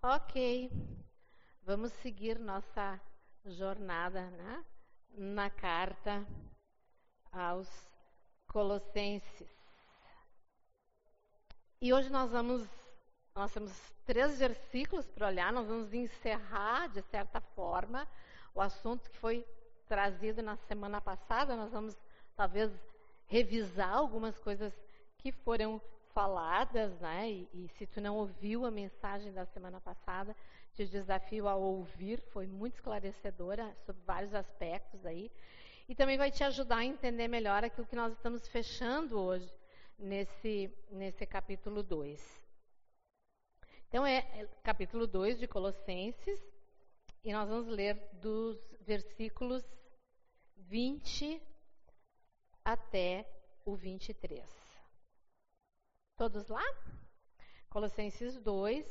Ok, vamos seguir nossa jornada né? na carta aos Colossenses. E hoje nós vamos, nós temos três versículos para olhar, nós vamos encerrar, de certa forma, o assunto que foi trazido na semana passada. Nós vamos, talvez, revisar algumas coisas que foram faladas, né? E, e, se tu não ouviu a mensagem da semana passada, te desafio a ouvir, foi muito esclarecedora sobre vários aspectos aí. E também vai te ajudar a entender melhor aquilo que nós estamos fechando hoje nesse, nesse capítulo 2. Então é, é capítulo 2 de Colossenses, e nós vamos ler dos versículos 20 até o 23. Todos lá? Colossenses 2,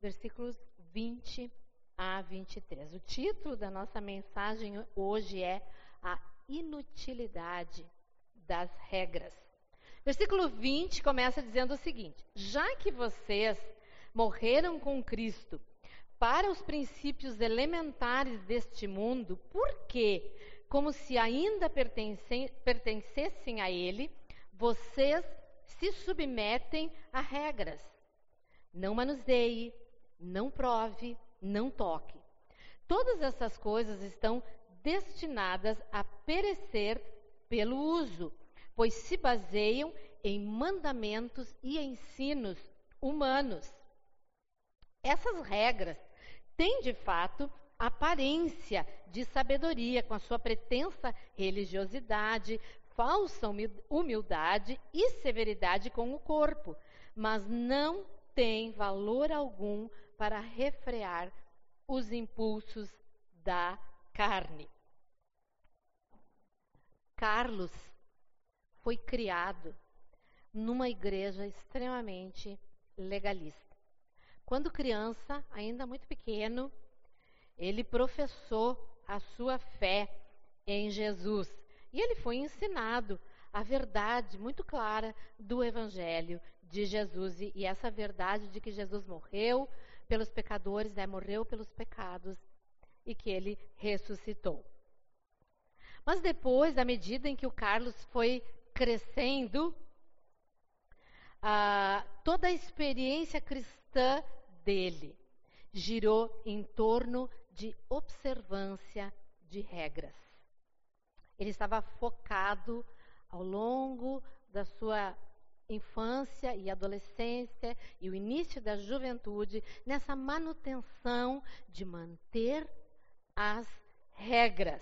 versículos 20 a 23. O título da nossa mensagem hoje é A Inutilidade das Regras. Versículo 20 começa dizendo o seguinte: Já que vocês morreram com Cristo para os princípios elementares deste mundo, por que, como se ainda pertencessem a Ele, vocês se submetem a regras. Não manuseie, não prove, não toque. Todas essas coisas estão destinadas a perecer pelo uso, pois se baseiam em mandamentos e ensinos humanos. Essas regras têm, de fato, aparência de sabedoria, com a sua pretensa religiosidade, falsa humildade e severidade com o corpo, mas não tem valor algum para refrear os impulsos da carne. Carlos foi criado numa igreja extremamente legalista. Quando criança, ainda muito pequeno, ele professou a sua fé em Jesus. E ele foi ensinado a verdade muito clara do Evangelho de Jesus e, essa verdade de que Jesus morreu pelos pecadores, né, morreu pelos pecados e que ele ressuscitou. Mas depois, à medida em que o Carlos foi crescendo, ah, toda a experiência cristã dele girou em torno de observância de regras. Ele estava focado ao longo da sua infância e adolescência e o início da juventude nessa manutenção de manter as regras.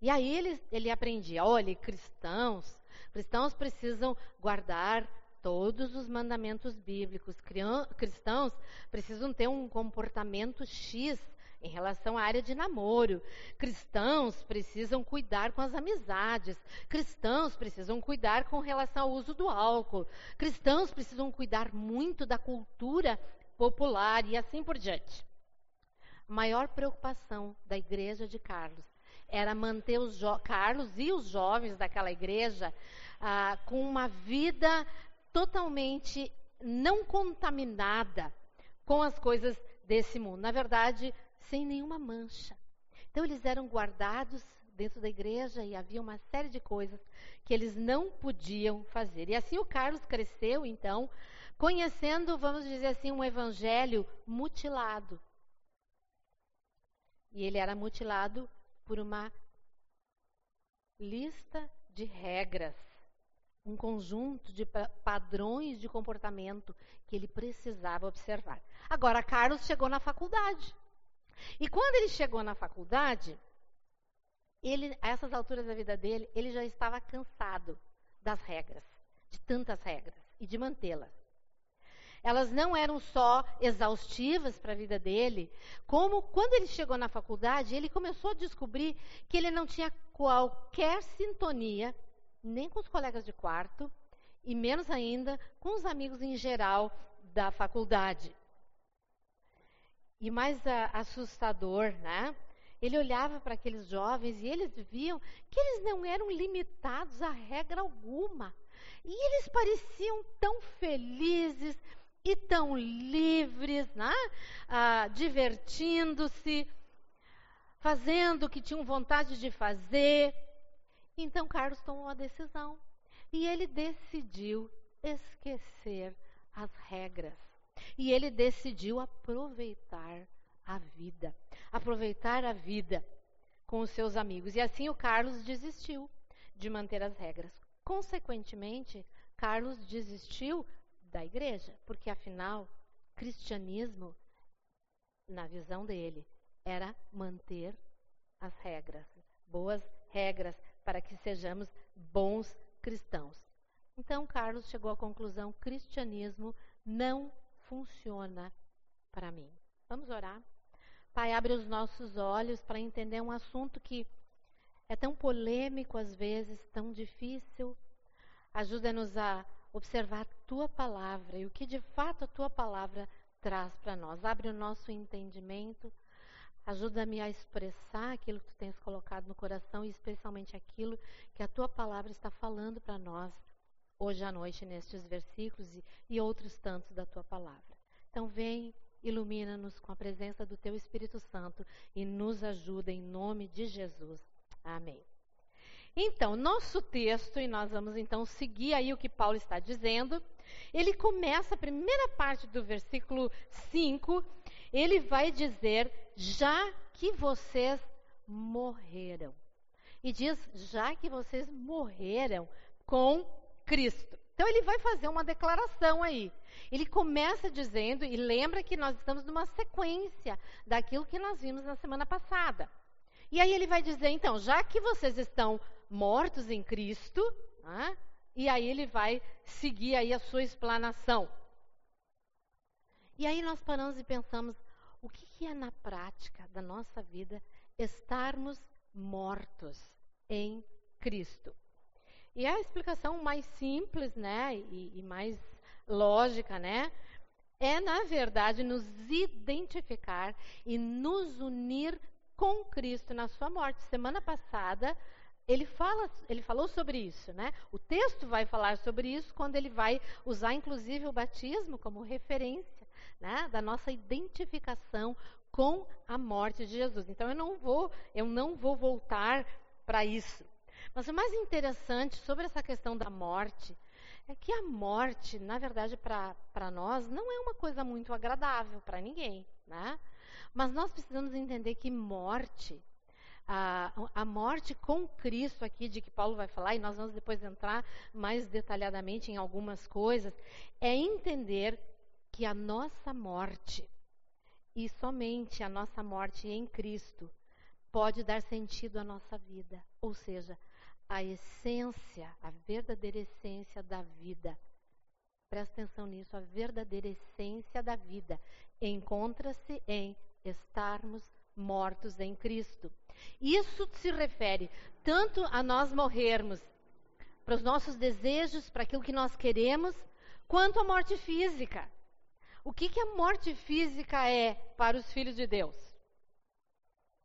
E aí ele, ele aprendia: olha, cristãos, cristãos precisam guardar todos os mandamentos bíblicos. Cristãos precisam ter um comportamento X em relação à área de namoro. Cristãos precisam cuidar com as amizades. Cristãos precisam cuidar com relação ao uso do álcool. Cristãos precisam cuidar muito da cultura popular e assim por diante. A maior preocupação da igreja de Carlos era manter os Carlos e os jovens daquela igreja ah, com uma vida totalmente não contaminada com as coisas desse mundo. Na verdade, sem nenhuma mancha. Então eles eram guardados dentro da igreja e havia uma série de coisas que eles não podiam fazer. E assim o Carlos cresceu, então, conhecendo, vamos dizer assim, um evangelho mutilado. E ele era mutilado por uma lista de regras, um conjunto de padrões de comportamento que ele precisava observar. Agora, Carlos chegou na faculdade. E quando ele chegou na faculdade, ele, a essas alturas da vida dele, ele já estava cansado das regras, de tantas regras e de mantê-las. Elas não eram só exaustivas para a vida dele, como quando ele chegou na faculdade, ele começou a descobrir que ele não tinha qualquer sintonia, nem com os colegas de quarto, e menos ainda com os amigos em geral da faculdade. E mais a, assustador, né? Ele olhava para aqueles jovens e eles viam que eles não eram limitados a regra alguma. E eles pareciam tão felizes, e tão livres, né? ah, divertindo-se, fazendo o que tinham vontade de fazer. Então Carlos tomou uma decisão e ele decidiu esquecer as regras. E ele decidiu aproveitar a vida, aproveitar a vida com os seus amigos. E assim o Carlos desistiu de manter as regras. Consequentemente, Carlos desistiu da igreja, porque afinal, cristianismo, na visão dele, era manter as regras, boas regras, para que sejamos bons cristãos. Então, Carlos chegou à conclusão: cristianismo não funciona para mim. Vamos orar? Pai, abre os nossos olhos para entender um assunto que é tão polêmico às vezes, tão difícil. Ajuda-nos a observar a tua palavra e o que de fato a tua palavra traz para nós. Abre o nosso entendimento. Ajuda-me a expressar aquilo que tu tens colocado no coração e especialmente aquilo que a tua palavra está falando para nós hoje à noite nestes versículos e, e outros tantos da tua palavra. Então vem, ilumina-nos com a presença do teu Espírito Santo e nos ajuda em nome de Jesus. Amém. Então, nosso texto, e nós vamos então seguir aí o que Paulo está dizendo, ele começa a primeira parte do versículo 5, ele vai dizer: já que vocês morreram. E diz: já que vocês morreram com Cristo. Então ele vai fazer uma declaração aí. Ele começa dizendo, e lembra que nós estamos numa sequência daquilo que nós vimos na semana passada. E aí ele vai dizer, então, já que vocês estão mortos em Cristo, né, e aí ele vai seguir aí a sua explanação. E aí nós paramos e pensamos, o que, que é na prática da nossa vida estarmos mortos em Cristo? E a explicação mais simples, né, e, e mais lógica, né, é na verdade nos identificar e nos unir com Cristo na sua morte. Semana passada, ele, fala, ele falou sobre isso, né? O texto vai falar sobre isso quando ele vai usar, inclusive, o batismo como referência né? da nossa identificação com a morte de Jesus. Então, eu não vou, eu não vou voltar para isso. Mas o mais interessante sobre essa questão da morte é que a morte, na verdade, para nós, não é uma coisa muito agradável para ninguém, né? Mas nós precisamos entender que morte, a, a morte com Cristo aqui, de que Paulo vai falar, e nós vamos depois entrar mais detalhadamente em algumas coisas, é entender que a nossa morte, e somente a nossa morte em Cristo, pode dar sentido à nossa vida. Ou seja, a essência, a verdadeira essência da vida. Presta atenção nisso, a verdadeira essência da vida encontra-se em estarmos mortos em Cristo. Isso se refere tanto a nós morrermos para os nossos desejos, para aquilo que nós queremos, quanto a morte física. O que, que a morte física é para os filhos de Deus?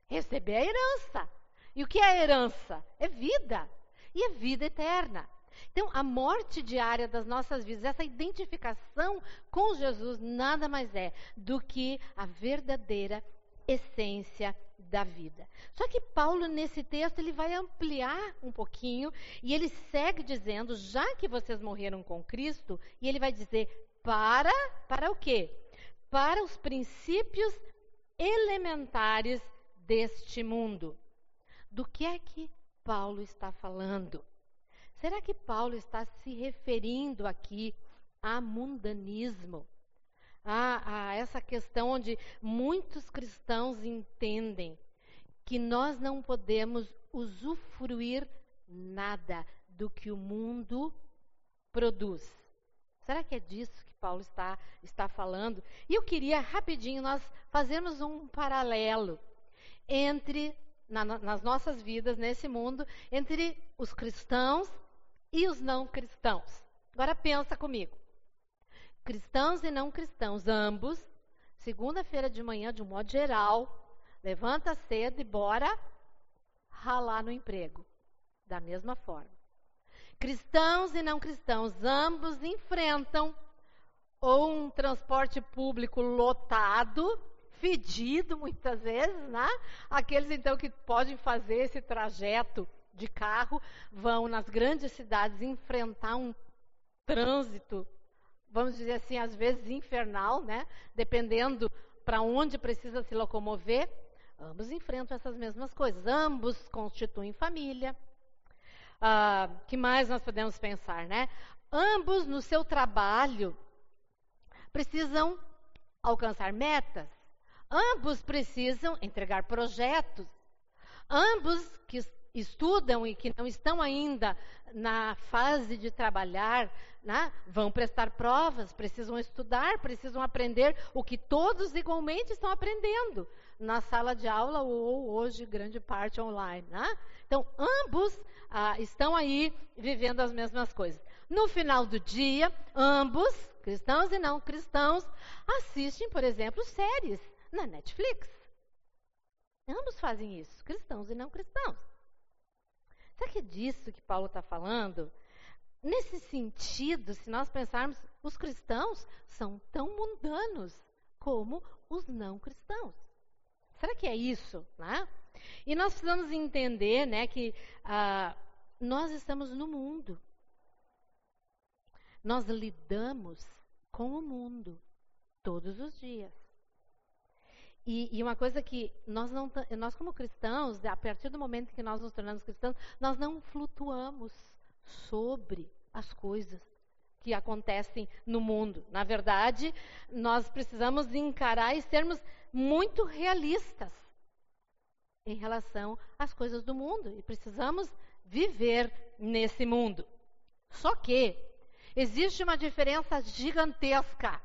Receber a herança. E o que é herança? É vida. E é vida eterna. Então, a morte diária das nossas vidas, essa identificação com Jesus, nada mais é do que a verdadeira essência da vida. Só que Paulo, nesse texto, ele vai ampliar um pouquinho e ele segue dizendo, já que vocês morreram com Cristo, e ele vai dizer, para, para o quê? Para os princípios elementares deste mundo. Do que é que Paulo está falando? Será que Paulo está se referindo aqui a mundanismo? A, a essa questão onde muitos cristãos entendem que nós não podemos usufruir nada do que o mundo produz. Será que é disso que Paulo está, está falando? E eu queria rapidinho nós fazermos um paralelo entre na, nas nossas vidas nesse mundo entre os cristãos e os não cristãos. Agora pensa comigo. Cristãos e não cristãos, ambos, segunda-feira de manhã, de um modo geral, levanta cedo e bora ralar no emprego. Da mesma forma. Cristãos e não cristãos, ambos enfrentam ou um transporte público lotado, fedido muitas vezes, né? Aqueles então que podem fazer esse trajeto de carro vão nas grandes cidades enfrentar um trânsito, vamos dizer assim, às vezes infernal, né? Dependendo para onde precisa se locomover, ambos enfrentam essas mesmas coisas. Ambos constituem família. Ah, que mais nós podemos pensar, né? Ambos no seu trabalho precisam alcançar metas. Ambos precisam entregar projetos. Ambos que estudam e que não estão ainda na fase de trabalhar, né, vão prestar provas, precisam estudar, precisam aprender o que todos igualmente estão aprendendo na sala de aula ou hoje grande parte online. Né? Então, ambos ah, estão aí vivendo as mesmas coisas. No final do dia, ambos, cristãos e não cristãos, assistem, por exemplo, séries na Netflix. Ambos fazem isso, cristãos e não cristãos. Será que é disso que Paulo está falando? Nesse sentido, se nós pensarmos, os cristãos são tão mundanos como os não cristãos. Será que é isso? Né? E nós precisamos entender né, que ah, nós estamos no mundo. Nós lidamos com o mundo todos os dias. E, e, uma coisa que nós não, nós como cristãos, a partir do momento que nós nos tornamos cristãos, nós não flutuamos sobre as coisas que acontecem no mundo. Na verdade, nós precisamos encarar e sermos muito realistas em relação às coisas do mundo e precisamos viver nesse mundo. Só que existe uma diferença gigantesca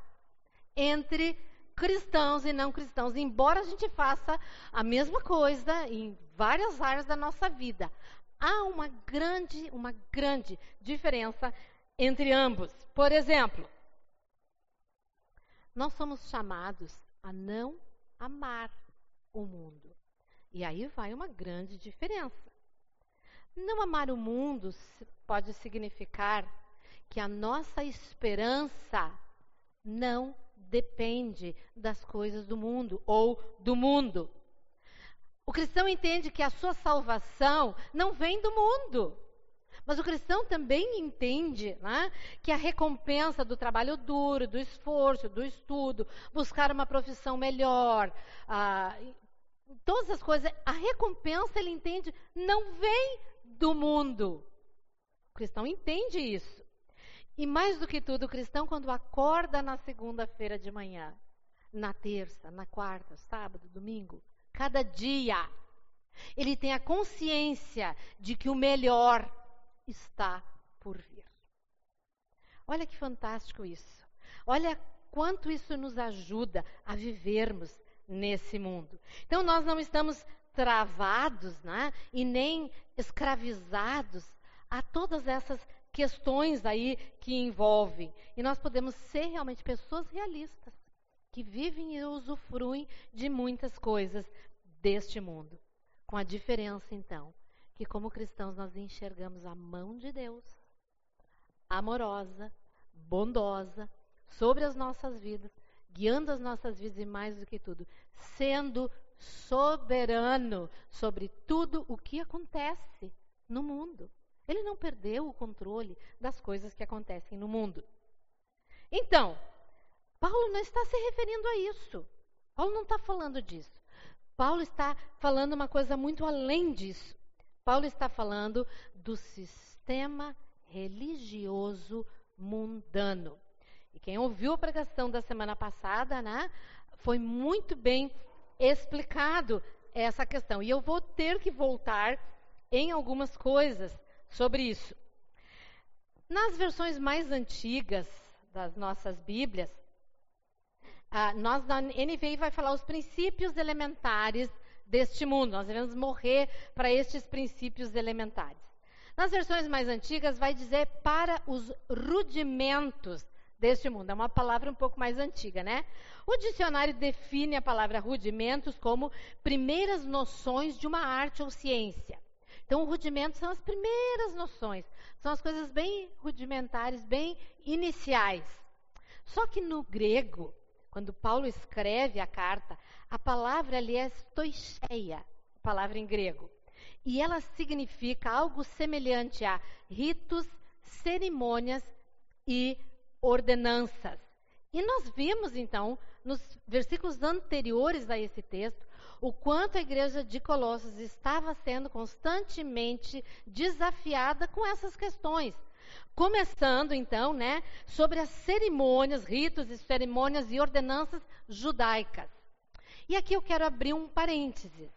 entre cristãos e não cristãos, embora a gente faça a mesma coisa em várias áreas da nossa vida. Há uma grande, uma grande diferença entre ambos. Por exemplo, nós somos chamados a não amar o mundo. E aí vai uma grande diferença. Não amar o mundo pode significar que a nossa esperança não depende das coisas do mundo ou do mundo. O cristão entende que a sua salvação não vem do mundo. Mas o cristão também entende né, que a recompensa do trabalho duro, do esforço, do estudo, buscar uma profissão melhor, todas as coisas, a recompensa ele entende não vem do mundo. O cristão entende isso. E mais do que tudo, o cristão, quando acorda na segunda-feira de manhã, na terça, na quarta, sábado, domingo, cada dia, ele tem a consciência de que o melhor está por vir. Olha que fantástico isso. Olha quanto isso nos ajuda a vivermos nesse mundo. Então, nós não estamos travados né, e nem escravizados a todas essas questões aí que envolvem. E nós podemos ser realmente pessoas realistas, que vivem e usufruem de muitas coisas deste mundo. Com a diferença, então, que como cristãos nós enxergamos a mão de Deus, amorosa, bondosa, sobre as nossas vidas, guiando as nossas vidas e mais do que tudo, sendo soberano sobre tudo o que acontece no mundo. Ele não perdeu o controle das coisas que acontecem no mundo. Então, Paulo não está se referindo a isso. Paulo não está falando disso. Paulo está falando uma coisa muito além disso. Paulo está falando do sistema religioso mundano. E quem ouviu a pregação da semana passada, né, foi muito bem explicado essa questão. E eu vou ter que voltar em algumas coisas sobre isso. Nas versões mais antigas das nossas Bíblias, nós na NVI vai falar os princípios elementares deste mundo. Nós devemos morrer para estes princípios elementares. Nas versões mais antigas, vai dizer para os rudimentos deste mundo. É uma palavra um pouco mais antiga, né? O dicionário define a palavra rudimentos como primeiras noções de uma arte ou ciência. Então, o rudimento são as primeiras noções, são as coisas bem rudimentares, bem iniciais. Só que no grego, quando Paulo escreve a carta, a palavra ali é stoicheia, palavra em grego. E ela significa algo semelhante a ritos, cerimônias e ordenanças. E nós vimos então, nos versículos anteriores a esse texto, o quanto a igreja de Colossos estava sendo constantemente desafiada com essas questões. Começando então, né, sobre as cerimônias, ritos e cerimônias e ordenanças judaicas. E aqui eu quero abrir um parênteses.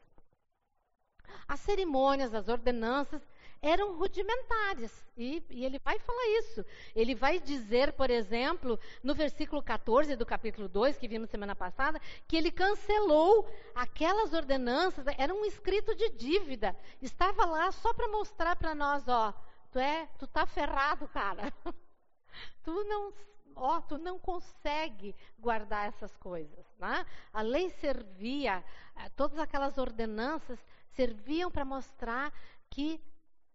As cerimônias, as ordenanças eram rudimentares. E, e, ele vai falar isso. Ele vai dizer, por exemplo, no versículo 14 do capítulo 2, que vimos semana passada, que ele cancelou aquelas ordenanças, era um escrito de dívida. Estava lá só para mostrar para nós, ó, tu é, tu tá ferrado, cara. tu não ó, tu não consegue guardar essas coisas. Né? A lei servia, eh, todas aquelas ordenanças serviam para mostrar que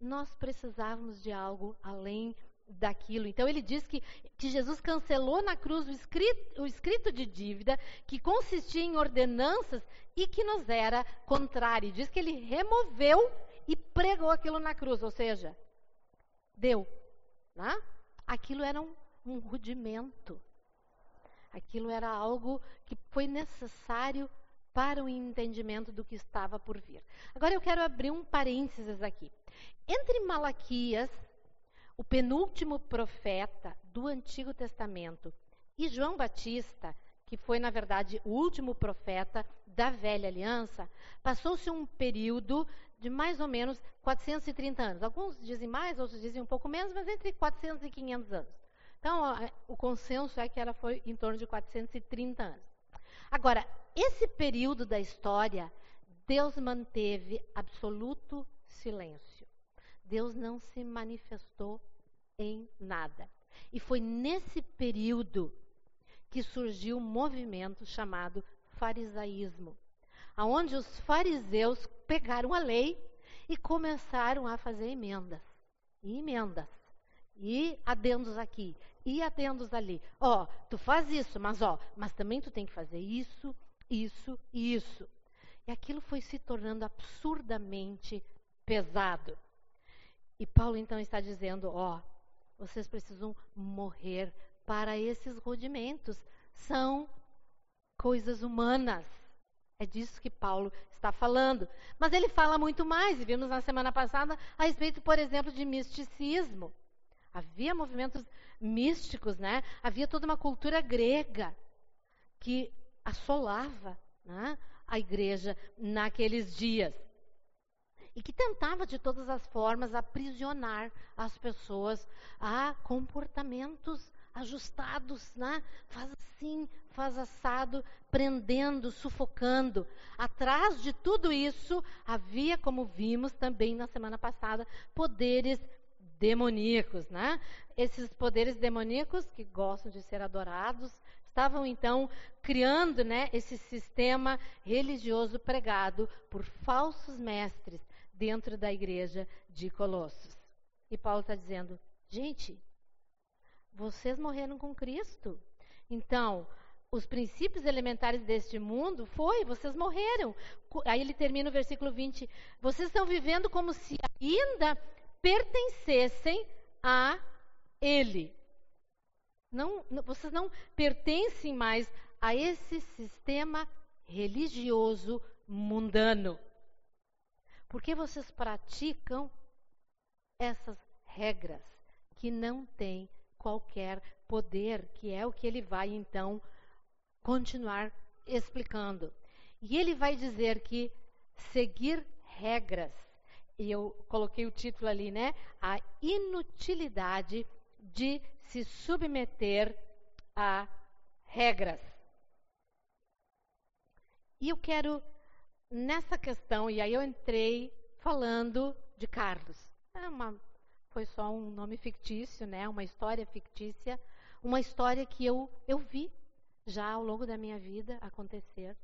nós precisávamos de algo além daquilo. Então ele diz que, que Jesus cancelou na cruz o escrito, o escrito de dívida que consistia em ordenanças e que nos era contrário. Diz que ele removeu e pregou aquilo na cruz, ou seja, deu. Né? Aquilo era um, um rudimento. Aquilo era algo que foi necessário para o entendimento do que estava por vir. Agora eu quero abrir um parênteses aqui. Entre Malaquias, o penúltimo profeta do Antigo Testamento, e João Batista, que foi, na verdade, o último profeta da velha aliança, passou-se um período de mais ou menos 430 anos. Alguns dizem mais, outros dizem um pouco menos, mas entre 400 e 500 anos. Então, o consenso é que ela foi em torno de 430 anos. Agora, esse período da história, Deus manteve absoluto silêncio. Deus não se manifestou em nada. E foi nesse período que surgiu um movimento chamado farisaísmo, aonde os fariseus pegaram a lei e começaram a fazer emendas, e emendas, e adendos aqui, e adendos ali. Ó, oh, tu faz isso, mas ó, mas também tu tem que fazer isso, isso e isso. E aquilo foi se tornando absurdamente pesado. E Paulo então está dizendo: ó, vocês precisam morrer para esses rudimentos. São coisas humanas. É disso que Paulo está falando. Mas ele fala muito mais, e vimos na semana passada a respeito, por exemplo, de misticismo. Havia movimentos místicos, né? Havia toda uma cultura grega que assolava né, a igreja naqueles dias e que tentava de todas as formas aprisionar as pessoas a comportamentos ajustados, né? Faz assim, faz assado, prendendo, sufocando. Atrás de tudo isso havia, como vimos também na semana passada, poderes demoníacos, né? Esses poderes demoníacos que gostam de ser adorados estavam então criando, né, esse sistema religioso pregado por falsos mestres dentro da igreja de Colossos. E Paulo está dizendo: gente, vocês morreram com Cristo. Então, os princípios elementares deste mundo foi, vocês morreram. Aí ele termina o versículo 20: vocês estão vivendo como se ainda pertencessem a Ele. Não, vocês não pertencem mais a esse sistema religioso mundano. Porque vocês praticam essas regras que não têm qualquer poder, que é o que ele vai então continuar explicando. E ele vai dizer que seguir regras, e eu coloquei o título ali, né? A inutilidade de se submeter a regras. E eu quero nessa questão, e aí eu entrei falando de Carlos. É uma, foi só um nome fictício, né? uma história fictícia, uma história que eu, eu vi já ao longo da minha vida acontecer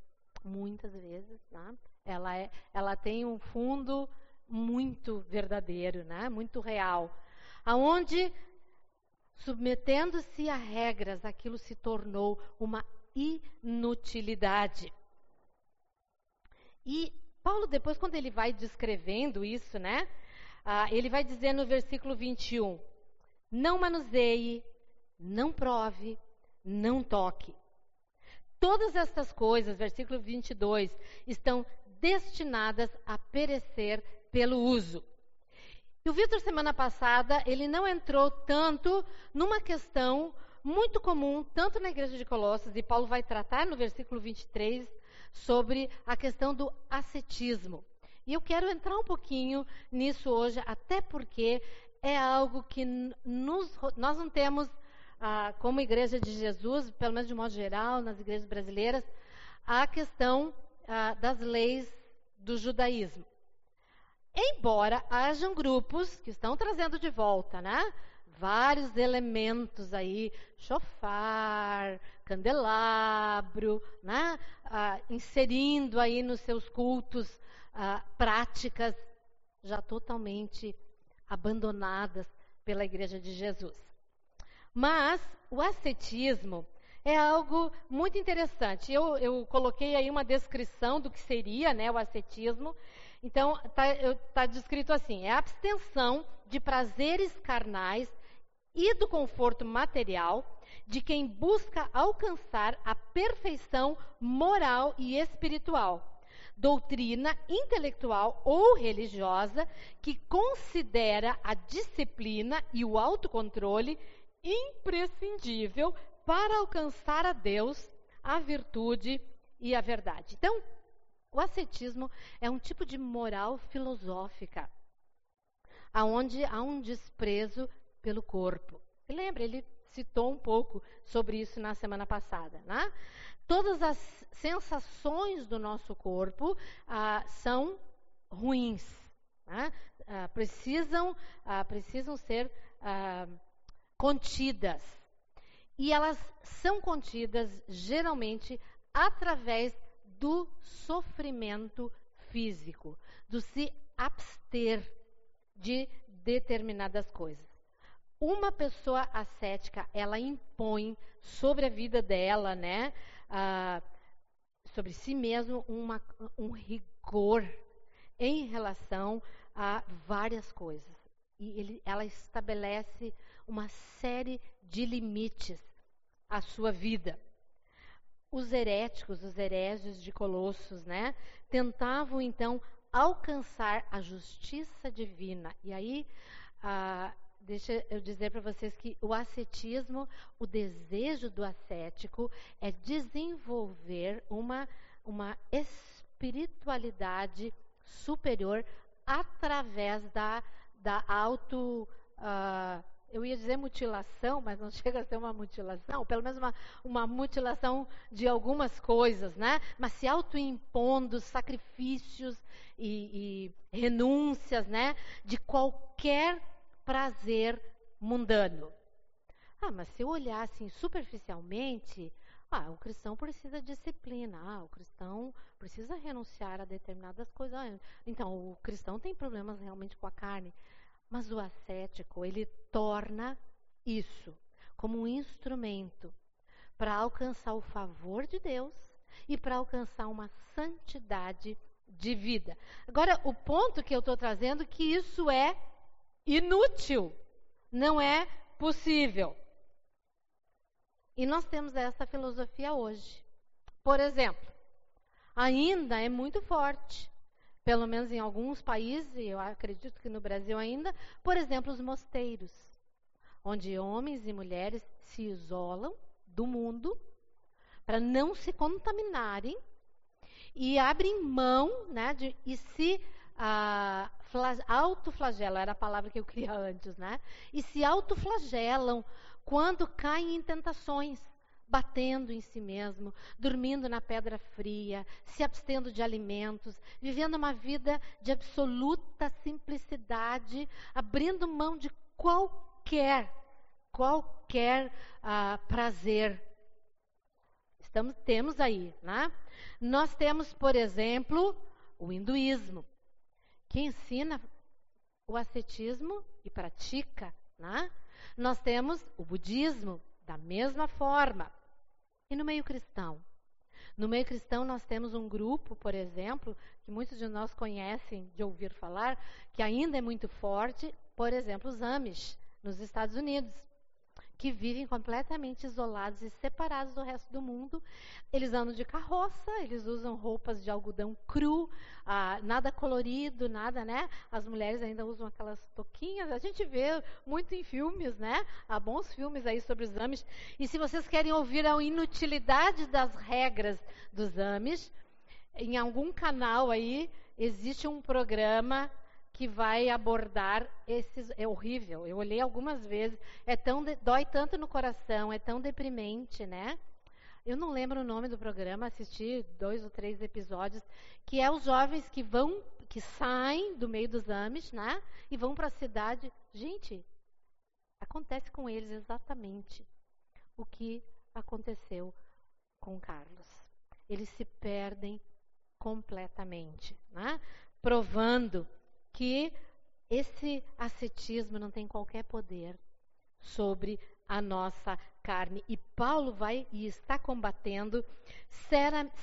muitas vezes. Né? Ela, é, ela tem um fundo muito verdadeiro, né? muito real, aonde submetendo-se a regras, aquilo se tornou uma inutilidade. E Paulo, depois, quando ele vai descrevendo isso, né? Ah, ele vai dizer no versículo 21: Não manuseie, não prove, não toque. Todas estas coisas, versículo 22, estão destinadas a perecer pelo uso. E o Vitor, semana passada, ele não entrou tanto numa questão muito comum, tanto na igreja de Colossos, e Paulo vai tratar no versículo 23 sobre a questão do ascetismo. E eu quero entrar um pouquinho nisso hoje, até porque é algo que nos, nós não temos, ah, como igreja de Jesus, pelo menos de modo geral, nas igrejas brasileiras, a questão ah, das leis do judaísmo. Embora hajam grupos que estão trazendo de volta, né? Vários elementos aí, chofar, candelabro, né? Ah, inserindo aí nos seus cultos ah, práticas já totalmente abandonadas pela Igreja de Jesus. Mas o ascetismo é algo muito interessante. Eu, eu coloquei aí uma descrição do que seria né, o ascetismo. Então, está tá descrito assim: é a abstenção de prazeres carnais e do conforto material de quem busca alcançar a perfeição moral e espiritual. Doutrina intelectual ou religiosa que considera a disciplina e o autocontrole imprescindível para alcançar a Deus, a virtude e a verdade. Então, o ascetismo é um tipo de moral filosófica, aonde há um desprezo pelo corpo. Lembra, ele citou um pouco sobre isso na semana passada, né? Todas as sensações do nosso corpo ah, são ruins, né? ah, precisam, ah, precisam ser ah, contidas. E elas são contidas geralmente através do sofrimento físico, do se abster de determinadas coisas. Uma pessoa ascética, ela impõe sobre a vida dela, né, sobre si mesmo, uma, um rigor em relação a várias coisas. E ele, ela estabelece uma série de limites à sua vida os heréticos, os hereges de Colossos, né, tentavam então alcançar a justiça divina. E aí, ah, deixa eu dizer para vocês que o ascetismo, o desejo do ascético é desenvolver uma, uma espiritualidade superior através da, da auto. Uh, eu ia dizer mutilação, mas não chega a ser uma mutilação, pelo menos uma, uma mutilação de algumas coisas, né? Mas se autoimpondo sacrifícios e, e renúncias, né? De qualquer prazer mundano. Ah, mas se eu olhar assim superficialmente, ah, o cristão precisa de disciplina, ah, o cristão precisa renunciar a determinadas coisas. Ah, então, o cristão tem problemas realmente com a carne. Mas o ascético, ele torna isso como um instrumento para alcançar o favor de Deus e para alcançar uma santidade de vida. Agora, o ponto que eu estou trazendo é que isso é inútil, não é possível. E nós temos essa filosofia hoje. Por exemplo, ainda é muito forte pelo menos em alguns países, e eu acredito que no Brasil ainda, por exemplo, os mosteiros, onde homens e mulheres se isolam do mundo para não se contaminarem e abrem mão né, de, e se ah, autoflagelam, era a palavra que eu queria antes, né? E se autoflagelam quando caem em tentações batendo em si mesmo, dormindo na pedra fria, se abstendo de alimentos, vivendo uma vida de absoluta simplicidade, abrindo mão de qualquer, qualquer uh, prazer. Estamos, temos aí, né? Nós temos, por exemplo, o hinduísmo, que ensina o ascetismo e pratica, né? Nós temos o budismo, da mesma forma. E no meio cristão? No meio cristão, nós temos um grupo, por exemplo, que muitos de nós conhecem de ouvir falar, que ainda é muito forte, por exemplo, os Amish, nos Estados Unidos que vivem completamente isolados e separados do resto do mundo. Eles andam de carroça, eles usam roupas de algodão cru, ah, nada colorido, nada, né? As mulheres ainda usam aquelas toquinhas. A gente vê muito em filmes, né? Há bons filmes aí sobre os Amish. E se vocês querem ouvir a inutilidade das regras dos Amish, em algum canal aí existe um programa que vai abordar esses. É horrível. Eu olhei algumas vezes. É tão dói tanto no coração, é tão deprimente, né? Eu não lembro o nome do programa, assisti dois ou três episódios, que é os jovens que vão, que saem do meio dos Amish, né? E vão para a cidade. Gente, acontece com eles exatamente o que aconteceu com Carlos. Eles se perdem completamente, né? provando que esse ascetismo não tem qualquer poder sobre a nossa carne. E Paulo vai e está combatendo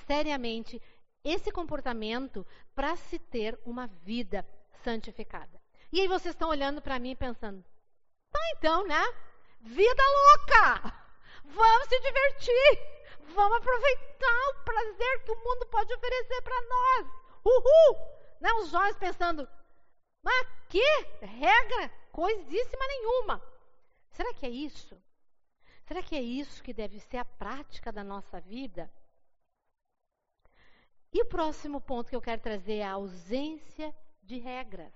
seriamente esse comportamento para se ter uma vida santificada. E aí vocês estão olhando para mim pensando: tá então, né? Vida louca! Vamos se divertir! Vamos aproveitar o prazer que o mundo pode oferecer para nós! Uhul! Né? Os jovens pensando: mas que regra coisíssima nenhuma. Será que é isso? Será que é isso que deve ser a prática da nossa vida? E o próximo ponto que eu quero trazer é a ausência de regras.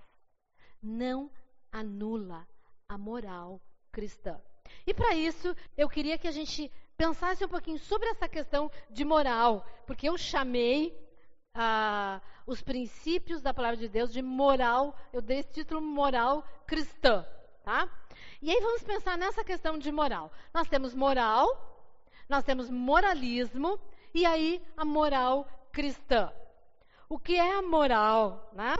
Não anula a moral cristã. E para isso, eu queria que a gente pensasse um pouquinho sobre essa questão de moral, porque eu chamei ah, os princípios da palavra de Deus de moral, eu dei esse título moral cristã, tá? E aí vamos pensar nessa questão de moral. Nós temos moral, nós temos moralismo e aí a moral cristã. O que é a moral, né?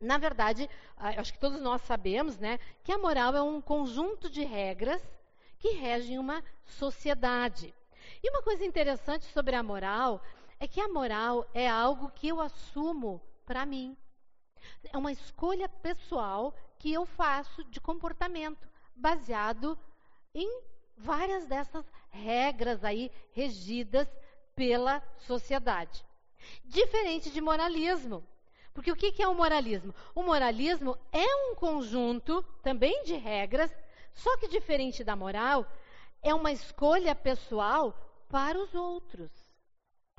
Na verdade, acho que todos nós sabemos, né, que a moral é um conjunto de regras que regem uma sociedade. E uma coisa interessante sobre a moral é que a moral é algo que eu assumo para mim. É uma escolha pessoal que eu faço de comportamento, baseado em várias dessas regras aí regidas pela sociedade. Diferente de moralismo. Porque o que é o moralismo? O moralismo é um conjunto também de regras, só que diferente da moral, é uma escolha pessoal para os outros.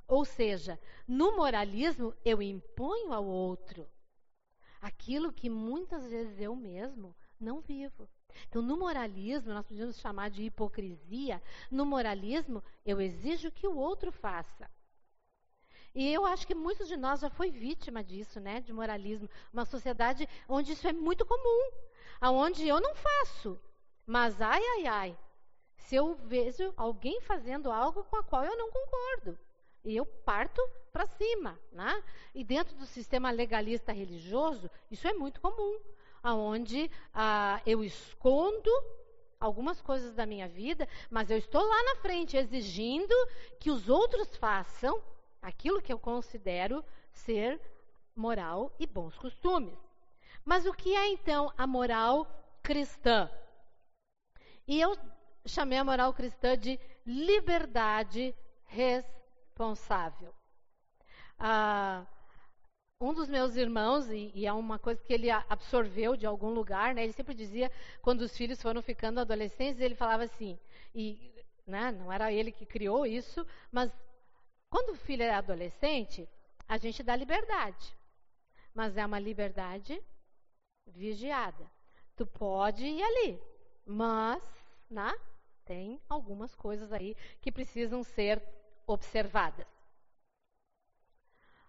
Ou seja, no moralismo eu imponho ao outro aquilo que muitas vezes eu mesmo não vivo. Então, no moralismo, nós podemos chamar de hipocrisia. No moralismo, eu exijo que o outro faça. E eu acho que muitos de nós já foi vítima disso, né, de moralismo. Uma sociedade onde isso é muito comum, aonde eu não faço, mas ai, ai, ai, se eu vejo alguém fazendo algo com a qual eu não concordo. E eu parto para cima. Né? E dentro do sistema legalista religioso, isso é muito comum, aonde ah, eu escondo algumas coisas da minha vida, mas eu estou lá na frente exigindo que os outros façam aquilo que eu considero ser moral e bons costumes. Mas o que é então a moral cristã? E eu chamei a moral cristã de liberdade responsável responsável. Ah, um dos meus irmãos, e, e, é uma coisa que ele absorveu de algum lugar, né, ele sempre dizia, quando os filhos foram ficando adolescentes, ele falava assim, e né, não era ele que criou isso, mas quando o filho é adolescente, a gente dá liberdade. Mas é uma liberdade vigiada. Tu pode ir ali, mas né, tem algumas coisas aí que precisam ser observadas.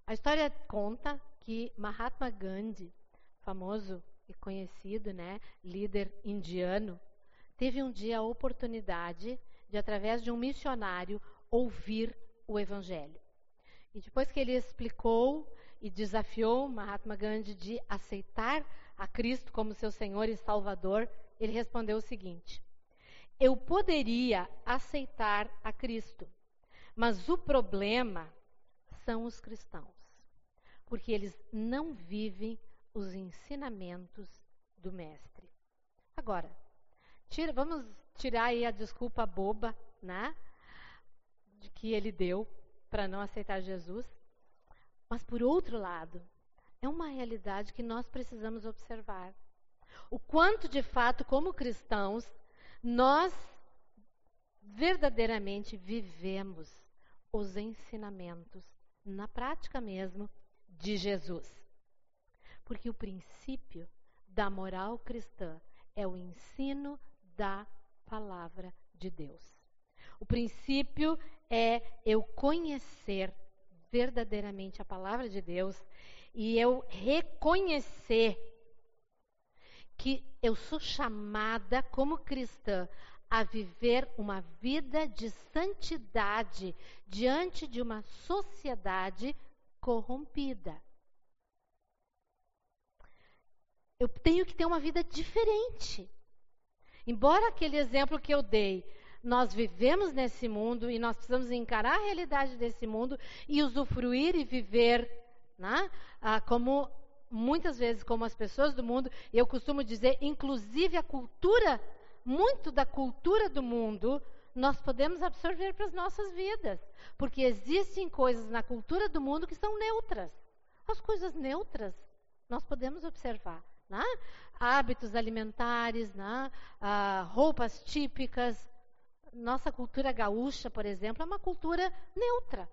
A história conta que Mahatma Gandhi, famoso e conhecido né, líder indiano, teve um dia a oportunidade de, através de um missionário, ouvir o Evangelho. E depois que ele explicou e desafiou Mahatma Gandhi de aceitar a Cristo como seu Senhor e Salvador, Ele respondeu o seguinte: Eu poderia aceitar a Cristo, mas o problema são os cristãos, porque eles não vivem os ensinamentos do Mestre. Agora, tira, vamos tirar aí a desculpa boba, né? De que ele deu para não aceitar Jesus. Mas, por outro lado, é uma realidade que nós precisamos observar. O quanto, de fato, como cristãos, nós verdadeiramente vivemos os ensinamentos, na prática mesmo, de Jesus. Porque o princípio da moral cristã é o ensino da palavra de Deus. O princípio é eu conhecer verdadeiramente a palavra de Deus e eu reconhecer que eu sou chamada como cristã a viver uma vida de santidade diante de uma sociedade corrompida. Eu tenho que ter uma vida diferente. Embora aquele exemplo que eu dei, nós vivemos nesse mundo e nós precisamos encarar a realidade desse mundo e usufruir e viver né? ah, como muitas vezes como as pessoas do mundo, eu costumo dizer, inclusive a cultura, muito da cultura do mundo, nós podemos absorver para as nossas vidas. Porque existem coisas na cultura do mundo que são neutras. As coisas neutras nós podemos observar. Né? Hábitos alimentares, né? ah, roupas típicas. Nossa cultura gaúcha, por exemplo, é uma cultura neutra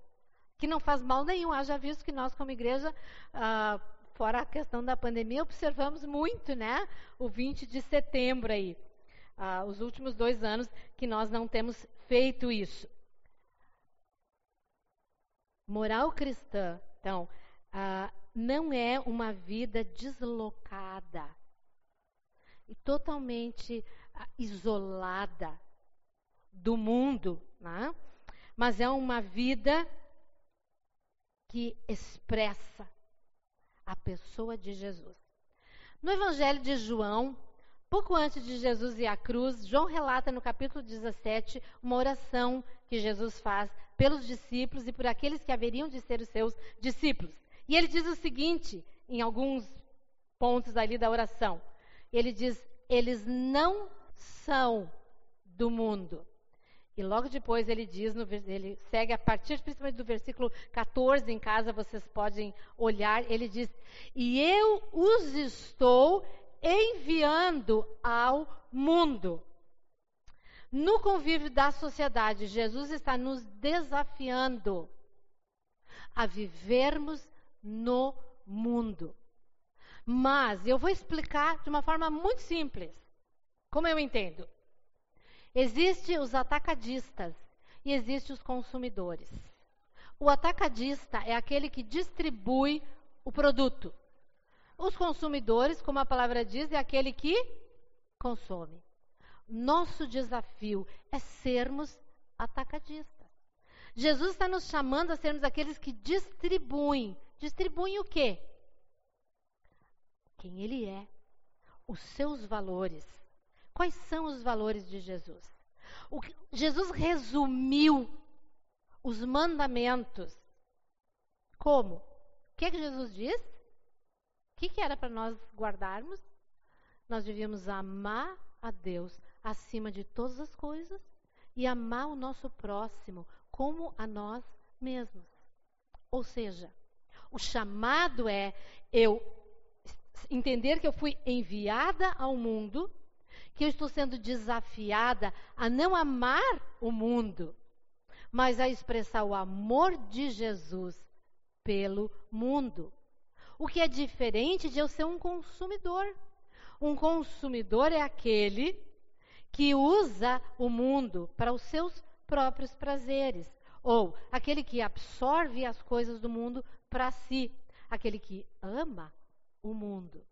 que não faz mal nenhum. Haja visto que nós, como igreja, ah, fora a questão da pandemia, observamos muito, né? O 20 de setembro aí. Ah, os últimos dois anos que nós não temos feito isso. Moral cristã, então, ah, não é uma vida deslocada e totalmente ah, isolada do mundo, né? mas é uma vida que expressa a pessoa de Jesus. No Evangelho de João, pouco antes de Jesus ir à cruz, João relata no capítulo 17 uma oração que Jesus faz pelos discípulos e por aqueles que haveriam de ser os seus discípulos. E ele diz o seguinte, em alguns pontos ali da oração: ele diz, eles não são do mundo, e logo depois ele diz, no, ele segue a partir principalmente do versículo 14 em casa, vocês podem olhar, ele diz: E eu os estou enviando ao mundo. No convívio da sociedade, Jesus está nos desafiando a vivermos no mundo. Mas eu vou explicar de uma forma muito simples, como eu entendo. Existem os atacadistas e existem os consumidores. O atacadista é aquele que distribui o produto. Os consumidores, como a palavra diz, é aquele que consome. Nosso desafio é sermos atacadistas. Jesus está nos chamando a sermos aqueles que distribuem. Distribuem o quê? Quem Ele é, os seus valores, Quais são os valores de Jesus? O Jesus resumiu os mandamentos. Como? O que, é que Jesus diz? Que, que era para nós guardarmos? Nós devíamos amar a Deus acima de todas as coisas e amar o nosso próximo como a nós mesmos. Ou seja, o chamado é eu entender que eu fui enviada ao mundo que eu estou sendo desafiada a não amar o mundo, mas a expressar o amor de Jesus pelo mundo. O que é diferente de eu ser um consumidor. Um consumidor é aquele que usa o mundo para os seus próprios prazeres, ou aquele que absorve as coisas do mundo para si, aquele que ama o mundo.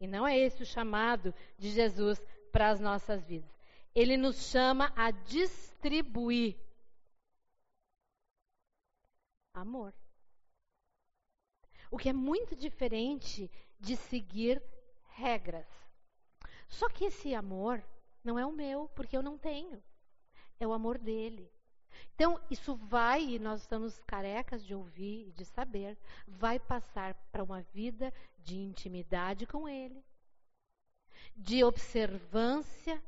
E não é esse o chamado de Jesus para as nossas vidas. Ele nos chama a distribuir amor. O que é muito diferente de seguir regras. Só que esse amor não é o meu, porque eu não tenho. É o amor dele. Então, isso vai, e nós estamos carecas de ouvir e de saber, vai passar para uma vida de intimidade com Ele, de observância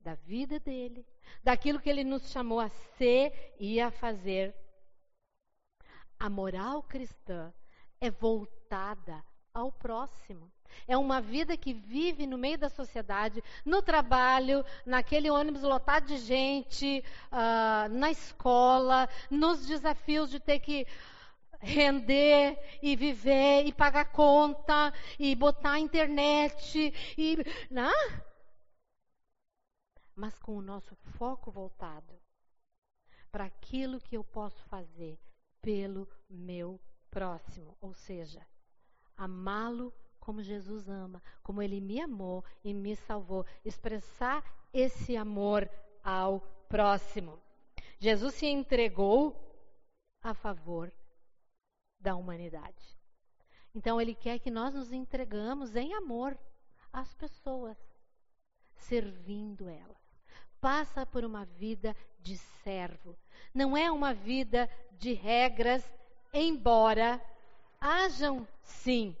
da vida dele, daquilo que Ele nos chamou a ser e a fazer. A moral cristã é voltada ao próximo. É uma vida que vive no meio da sociedade, no trabalho, naquele ônibus lotado de gente, uh, na escola, nos desafios de ter que render e viver e pagar conta e botar internet e né? mas com o nosso foco voltado para aquilo que eu posso fazer pelo meu próximo, ou seja, amá-lo como Jesus ama, como ele me amou e me salvou, expressar esse amor ao próximo. Jesus se entregou a favor da humanidade. Então ele quer que nós nos entregamos em amor às pessoas, servindo elas. Passa por uma vida de servo. Não é uma vida de regras, embora hajam sim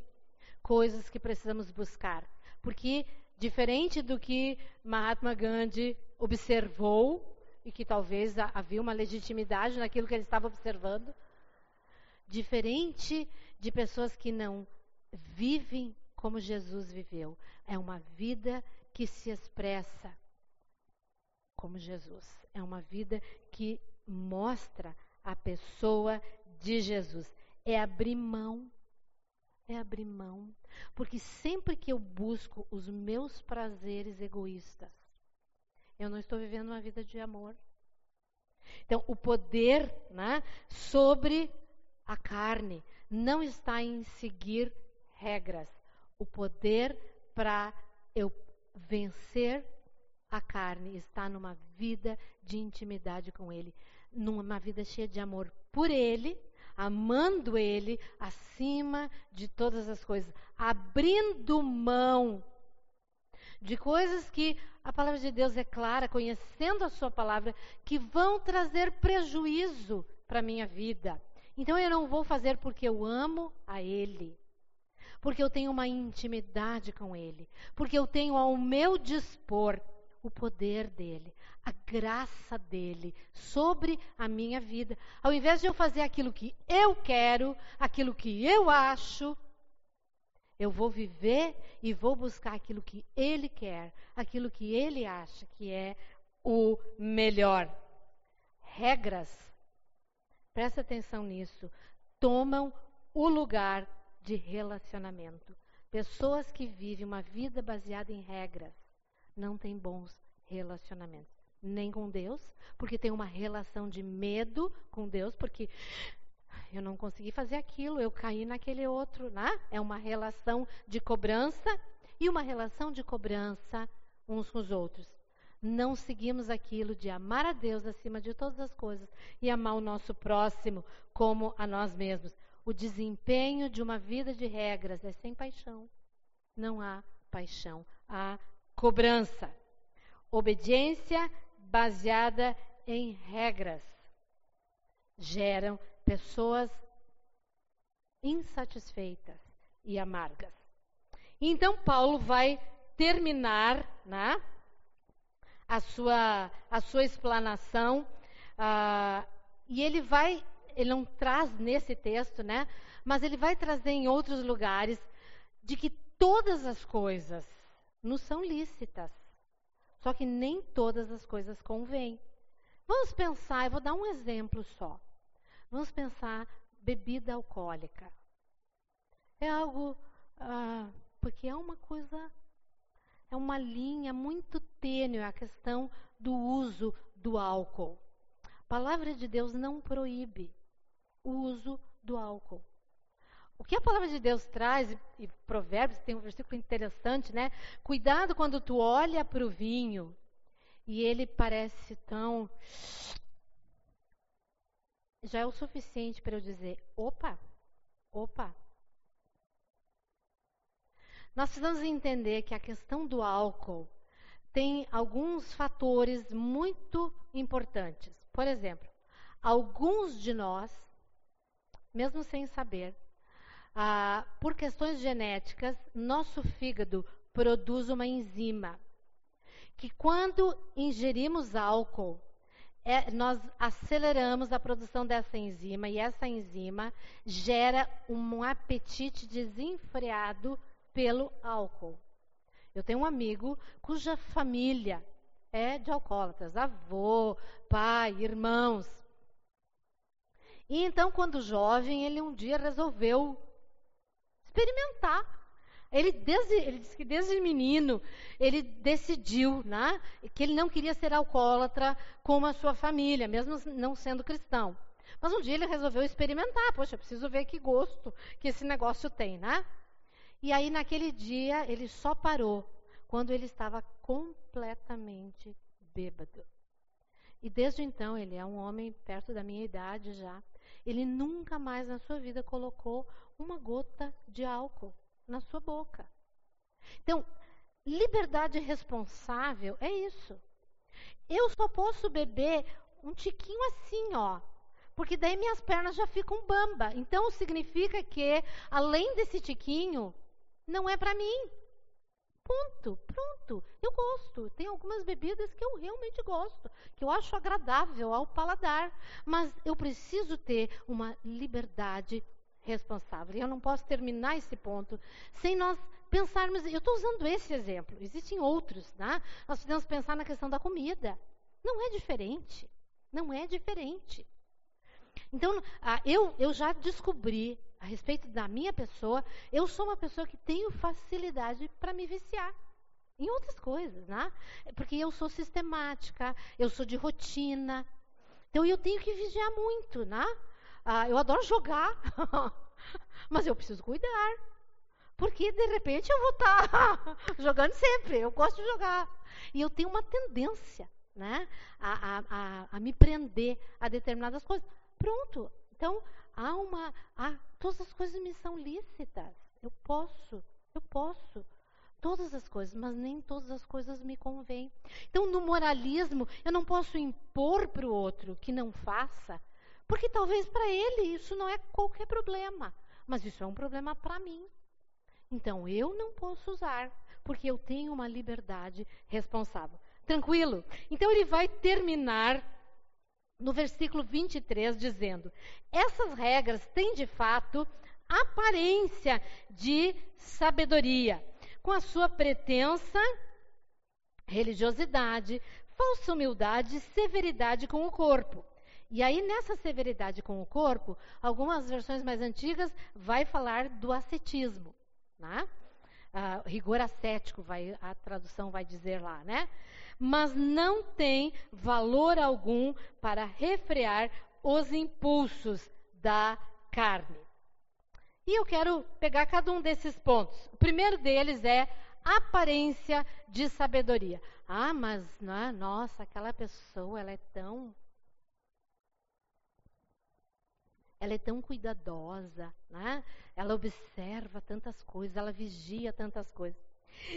coisas que precisamos buscar. Porque, diferente do que Mahatma Gandhi observou, e que talvez havia uma legitimidade naquilo que ele estava observando, diferente de pessoas que não vivem como Jesus viveu, é uma vida que se expressa como Jesus. É uma vida que mostra a pessoa de Jesus. É abrir mão é abrir mão. Porque sempre que eu busco os meus prazeres egoístas, eu não estou vivendo uma vida de amor. Então, o poder né, sobre a carne não está em seguir regras. O poder para eu vencer a carne está numa vida de intimidade com Ele, numa vida cheia de amor por Ele amando Ele acima de todas as coisas, abrindo mão de coisas que a palavra de Deus é clara, conhecendo a Sua palavra, que vão trazer prejuízo para a minha vida. Então eu não vou fazer porque eu amo a Ele, porque eu tenho uma intimidade com Ele, porque eu tenho ao meu dispor o poder dele, a graça dele sobre a minha vida. Ao invés de eu fazer aquilo que eu quero, aquilo que eu acho, eu vou viver e vou buscar aquilo que ele quer, aquilo que ele acha que é o melhor. Regras, presta atenção nisso, tomam o lugar de relacionamento. Pessoas que vivem uma vida baseada em regras não têm bons relacionamentos. Nem com Deus, porque tem uma relação de medo com Deus, porque eu não consegui fazer aquilo, eu caí naquele outro, né? É uma relação de cobrança e uma relação de cobrança uns com os outros. Não seguimos aquilo de amar a Deus acima de todas as coisas e amar o nosso próximo como a nós mesmos. O desempenho de uma vida de regras é sem paixão. Não há paixão, há cobrança. Obediência baseada em regras geram pessoas insatisfeitas e amargas. Então Paulo vai terminar, né, a sua a sua explanação uh, e ele vai ele não traz nesse texto, né, mas ele vai trazer em outros lugares de que todas as coisas nos são lícitas só que nem todas as coisas convêm. Vamos pensar, eu vou dar um exemplo só. Vamos pensar bebida alcoólica. É algo, ah, porque é uma coisa, é uma linha muito tênue a questão do uso do álcool. A palavra de Deus não proíbe o uso do álcool. O que a palavra de Deus traz, e, Provérbios tem um versículo interessante, né? Cuidado quando tu olha para o vinho e ele parece tão. Já é o suficiente para eu dizer: opa, opa. Nós precisamos entender que a questão do álcool tem alguns fatores muito importantes. Por exemplo, alguns de nós, mesmo sem saber, ah, por questões genéticas, nosso fígado produz uma enzima que, quando ingerimos álcool, é, nós aceleramos a produção dessa enzima e essa enzima gera um apetite desenfreado pelo álcool. Eu tenho um amigo cuja família é de alcoólatras, avô, pai, irmãos. E então, quando jovem, ele um dia resolveu experimentar ele, desde, ele disse que desde menino ele decidiu né, que ele não queria ser alcoólatra como a sua família, mesmo não sendo cristão. Mas um dia ele resolveu experimentar. Poxa, preciso ver que gosto que esse negócio tem, né? E aí, naquele dia, ele só parou quando ele estava completamente bêbado. E desde então, ele é um homem perto da minha idade já. Ele nunca mais na sua vida colocou uma gota de álcool na sua boca. Então, liberdade responsável é isso. Eu só posso beber um tiquinho assim, ó. Porque daí minhas pernas já ficam bamba. Então significa que, além desse tiquinho, não é para mim. Ponto, pronto. Eu gosto. Tem algumas bebidas que eu realmente gosto, que eu acho agradável ao paladar, mas eu preciso ter uma liberdade responsável. E eu não posso terminar esse ponto sem nós pensarmos. Eu estou usando esse exemplo, existem outros, né? Nós podemos pensar na questão da comida. Não é diferente. Não é diferente. Então, eu, eu já descobri a respeito da minha pessoa, eu sou uma pessoa que tenho facilidade para me viciar em outras coisas, né? Porque eu sou sistemática, eu sou de rotina. Então eu tenho que vigiar muito, né? Ah, eu adoro jogar, mas eu preciso cuidar. Porque de repente eu vou estar tá jogando sempre. Eu gosto de jogar. E eu tenho uma tendência né, a, a, a, a me prender a determinadas coisas. Pronto. Então, há uma. Há, todas as coisas me são lícitas. Eu posso. Eu posso todas as coisas, mas nem todas as coisas me convêm. Então, no moralismo, eu não posso impor para o outro que não faça, porque talvez para ele isso não é qualquer problema, mas isso é um problema para mim. Então eu não posso usar, porque eu tenho uma liberdade responsável. Tranquilo? Então ele vai terminar no versículo 23 dizendo: Essas regras têm de fato aparência de sabedoria, com a sua pretensa religiosidade, falsa humildade e severidade com o corpo. E aí, nessa severidade com o corpo, algumas versões mais antigas vai falar do ascetismo. Né? Ah, rigor ascético, vai, a tradução vai dizer lá, né? Mas não tem valor algum para refrear os impulsos da carne. E eu quero pegar cada um desses pontos. O primeiro deles é aparência de sabedoria. Ah, mas é? nossa, aquela pessoa ela é tão ela é tão cuidadosa, né? ela observa tantas coisas, ela vigia tantas coisas.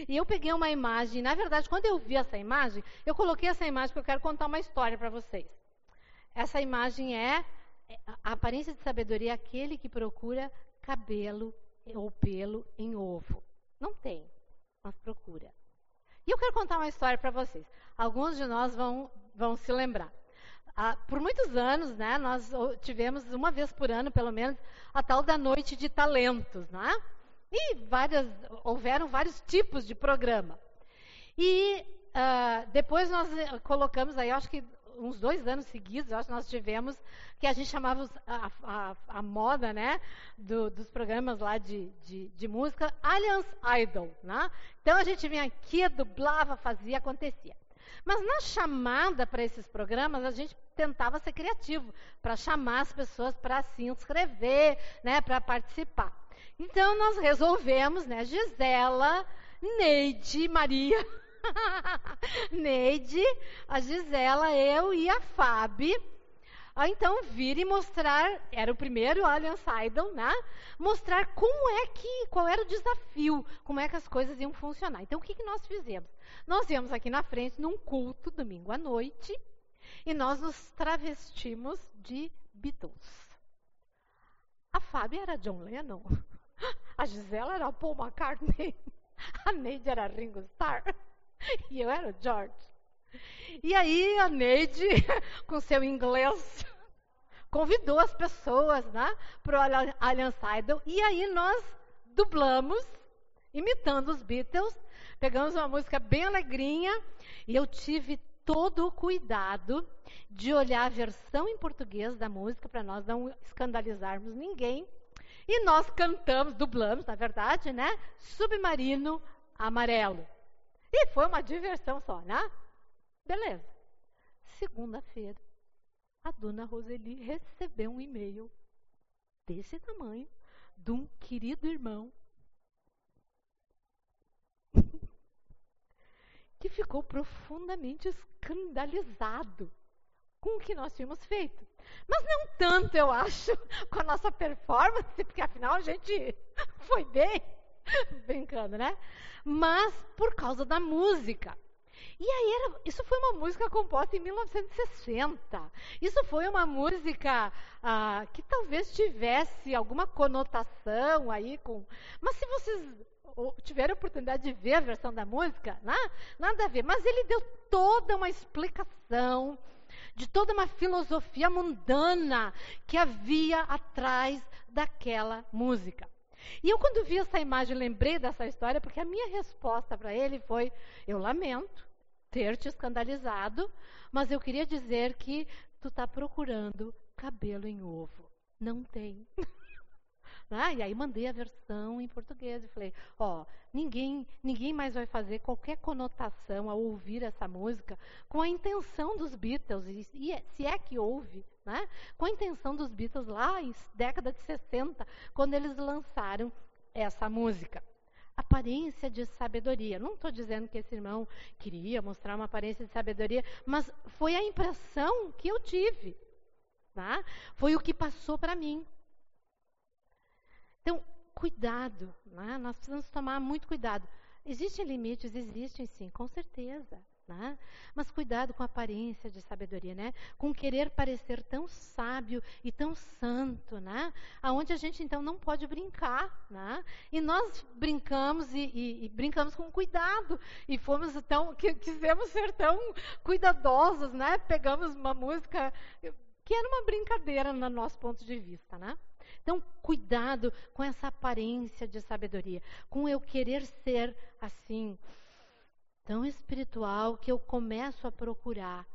E eu peguei uma imagem, na verdade, quando eu vi essa imagem, eu coloquei essa imagem porque eu quero contar uma história para vocês. Essa imagem é a aparência de sabedoria é aquele que procura cabelo ou pelo em ovo. Não tem, mas procura. E eu quero contar uma história para vocês. Alguns de nós vão, vão se lembrar. Ah, por muitos anos, né, nós tivemos uma vez por ano, pelo menos, a tal da noite de talentos, né? E várias, houveram vários tipos de programa. E uh, depois nós eh, colocamos aí, acho que uns dois anos seguidos, acho que nós tivemos, que a gente chamava a, a, a moda, né, do, dos programas lá de, de, de, música, Alliance Idol, né? Então a gente vinha aqui, dublava, fazia, acontecia. Mas na chamada para esses programas, a gente tentava ser criativo, para chamar as pessoas para se inscrever, né, para participar. Então nós resolvemos, né, Gisela, Neide, Maria, Neide, a Gisela, eu e a Fábio, Ah, então vir e mostrar, era o primeiro Alliance Idol, né? Mostrar como é que, qual era o desafio, como é que as coisas iam funcionar. Então o que, que nós fizemos? Nós viemos aqui na frente num culto domingo à noite e nós nos travestimos de Beatles. A Fábia era John Lennon, a Gisela era Paul McCartney, a Neide era Ringo Starr e eu era o George. E aí a Neide, com seu inglês, convidou as pessoas né, para o Alliance Idol. E aí nós dublamos, imitando os Beatles. Pegamos uma música bem alegrinha. E eu tive todo o cuidado de olhar a versão em português da música para nós não escandalizarmos ninguém. E nós cantamos, dublamos, na verdade, né? Submarino Amarelo. E foi uma diversão só, né? Beleza. Segunda-feira, a dona Roseli recebeu um e-mail desse tamanho de um querido irmão que ficou profundamente escandalizado com o que nós tínhamos feito. Mas não tanto, eu acho, com a nossa performance, porque afinal a gente foi bem, brincando, né? Mas por causa da música. E aí, era, isso foi uma música composta em 1960. Isso foi uma música ah, que talvez tivesse alguma conotação aí com. Mas se vocês tiveram oportunidade de ver a versão da música, né? nada a ver. Mas ele deu toda uma explicação de toda uma filosofia mundana que havia atrás daquela música. E eu, quando vi essa imagem, lembrei dessa história, porque a minha resposta para ele foi: eu lamento, ter te escandalizado, mas eu queria dizer que tu está procurando cabelo em ovo. Não tem. Ah, e aí mandei a versão em português e falei, ó, ninguém, ninguém mais vai fazer qualquer conotação ao ouvir essa música com a intenção dos Beatles, e, e é, se é que houve, né? Com a intenção dos Beatles lá em década de 60, quando eles lançaram essa música aparência de sabedoria. Não estou dizendo que esse irmão queria mostrar uma aparência de sabedoria, mas foi a impressão que eu tive. Tá? Foi o que passou para mim. Então, cuidado, né? nós precisamos tomar muito cuidado. Existem limites? Existem sim, com certeza. Né? Mas cuidado com a aparência de sabedoria, né? Com querer parecer tão sábio e tão santo, né? Aonde a gente então não pode brincar, né? E nós brincamos e, e, e brincamos com cuidado e fomos tão quisemos ser tão cuidadosos, né? Pegamos uma música que era uma brincadeira no nosso ponto de vista, né? Então, cuidado com essa aparência de sabedoria, com eu querer ser assim tão espiritual que eu começo a procurar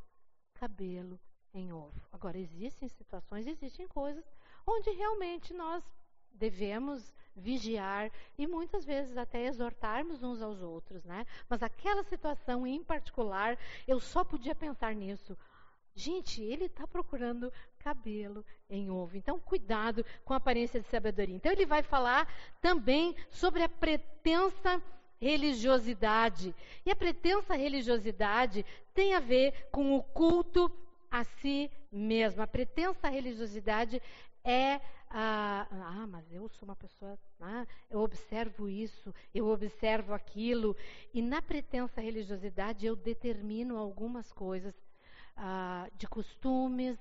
cabelo em ovo. Agora, existem situações, existem coisas onde realmente nós devemos vigiar e muitas vezes até exortarmos uns aos outros, né? Mas aquela situação em particular, eu só podia pensar nisso. Gente, ele está procurando cabelo em ovo. Então, cuidado com a aparência de sabedoria. Então, ele vai falar também sobre a pretensa religiosidade. E a pretensa religiosidade tem a ver com o culto a si mesmo. A pretensa religiosidade é ah, ah, mas eu sou uma pessoa, ah, eu observo isso, eu observo aquilo, e na pretensa religiosidade eu determino algumas coisas ah, de costumes,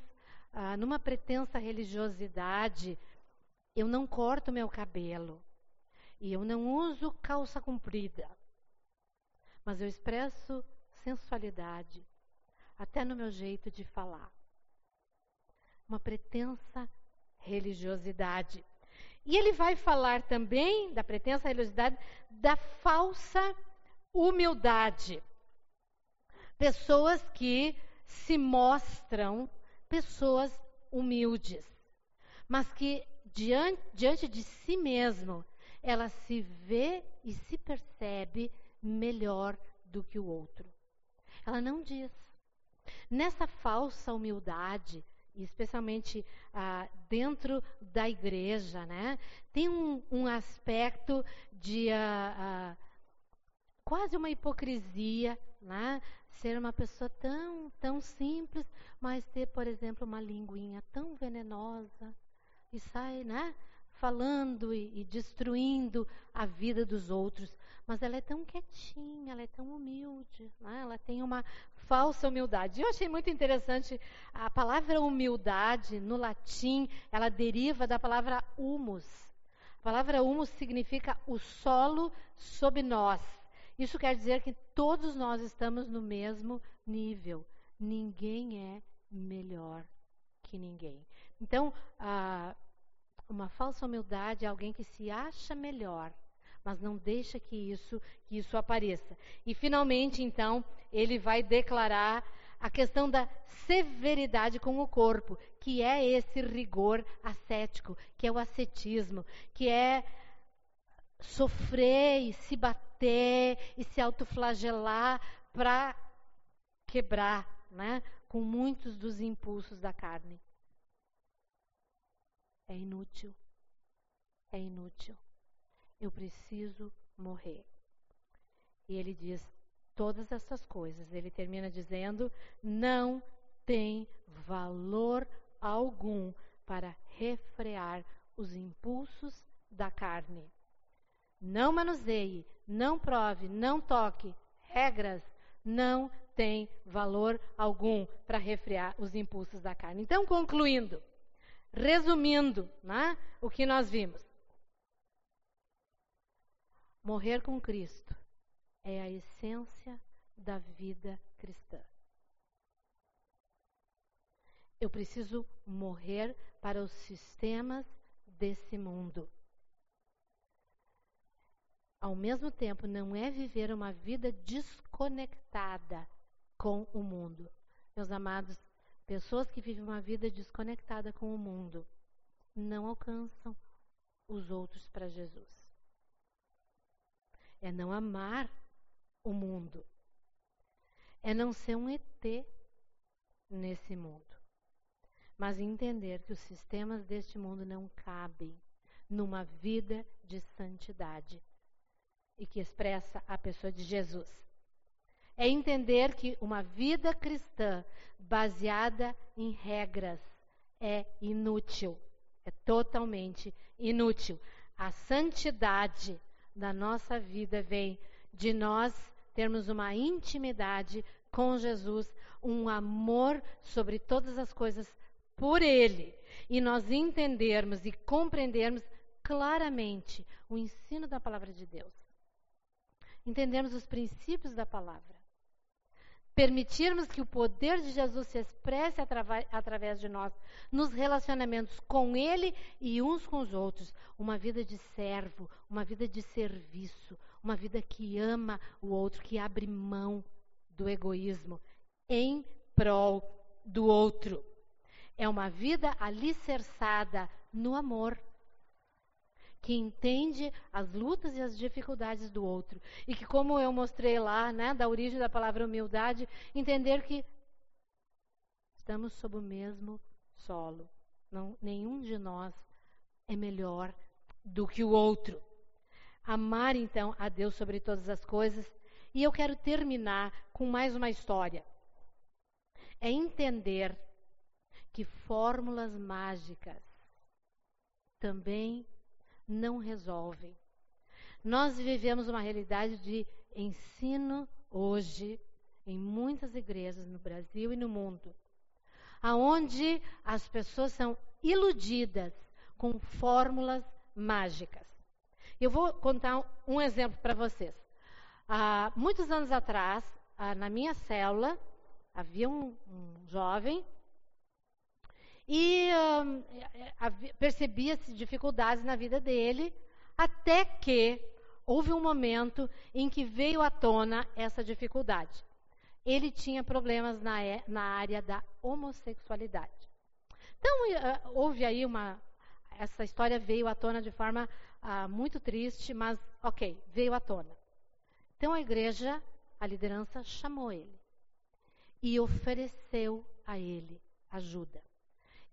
ah, numa pretensa religiosidade, eu não corto meu cabelo, e eu não uso calça comprida, mas eu expresso sensualidade, até no meu jeito de falar. Uma pretensa religiosidade. E ele vai falar também da pretensa religiosidade, da falsa humildade. Pessoas que se mostram pessoas humildes, mas que diante, diante de si mesmo ela se vê e se percebe melhor do que o outro. Ela não diz. Nessa falsa humildade, especialmente ah, dentro da igreja, né, tem um, um aspecto de ah, ah, quase uma hipocrisia, né? Ser uma pessoa tão, tão simples, mas ter, por exemplo, uma linguinha tão venenosa e sai, né? Falando e, e destruindo a vida dos outros. Mas ela é tão quietinha, ela é tão humilde, né? ela tem uma falsa humildade. Eu achei muito interessante a palavra humildade no latim, ela deriva da palavra humus. A palavra humus significa o solo sob nós. Isso quer dizer que todos nós estamos no mesmo nível. Ninguém é melhor que ninguém. Então, uma falsa humildade é alguém que se acha melhor, mas não deixa que isso, que isso apareça. E finalmente, então, ele vai declarar a questão da severidade com o corpo, que é esse rigor ascético, que é o ascetismo, que é sofrer e se bater e se autoflagelar para quebrar, né, com muitos dos impulsos da carne. É inútil. É inútil. Eu preciso morrer. E ele diz todas essas coisas. Ele termina dizendo: não tem valor algum para refrear os impulsos da carne. Não manuseie, não prove, não toque. Regras não têm valor algum para refrear os impulsos da carne. Então, concluindo, resumindo né, o que nós vimos. Morrer com Cristo é a essência da vida cristã. Eu preciso morrer para os sistemas desse mundo ao mesmo tempo, não é viver uma vida desconectada com o mundo. Meus amados, pessoas que vivem uma vida desconectada com o mundo não alcançam os outros para Jesus. É não amar o mundo. É não ser um ET nesse mundo. Mas entender que os sistemas deste mundo não cabem numa vida de santidade e que expressa a pessoa de Jesus. É entender que uma vida cristã baseada em regras é inútil, é totalmente inútil. A santidade da nossa vida vem de nós termos uma intimidade com Jesus, um amor sobre todas as coisas por Ele, e nós entendermos e compreendermos claramente o ensino da palavra de Deus entendermos os princípios da palavra. Permitirmos que o poder de Jesus se expresse através de nós nos relacionamentos com Ele e uns com os outros. Uma vida de servo, uma vida de serviço, uma vida que ama o outro, que abre mão do egoísmo em prol do outro. É uma vida alicerçada no amor que entende as lutas e as dificuldades do outro. E que, como eu mostrei lá, né, da origem da palavra humildade, entender que estamos sob o mesmo solo. Não, nenhum de nós é melhor do que o outro. Amar, então, a Deus sobre todas as coisas. E eu quero terminar com mais uma história. É entender que fórmulas mágicas também não resolvem. Nós vivemos uma realidade de ensino hoje em muitas igrejas no Brasil e no mundo, aonde as pessoas são iludidas com fórmulas mágicas. Eu vou contar um exemplo para vocês. Há muitos anos atrás, na minha célula, havia um, um jovem e hum, percebia-se dificuldades na vida dele, até que houve um momento em que veio à tona essa dificuldade. Ele tinha problemas na, na área da homossexualidade. Então, uh, houve aí uma. Essa história veio à tona de forma uh, muito triste, mas, ok, veio à tona. Então, a igreja, a liderança, chamou ele e ofereceu a ele ajuda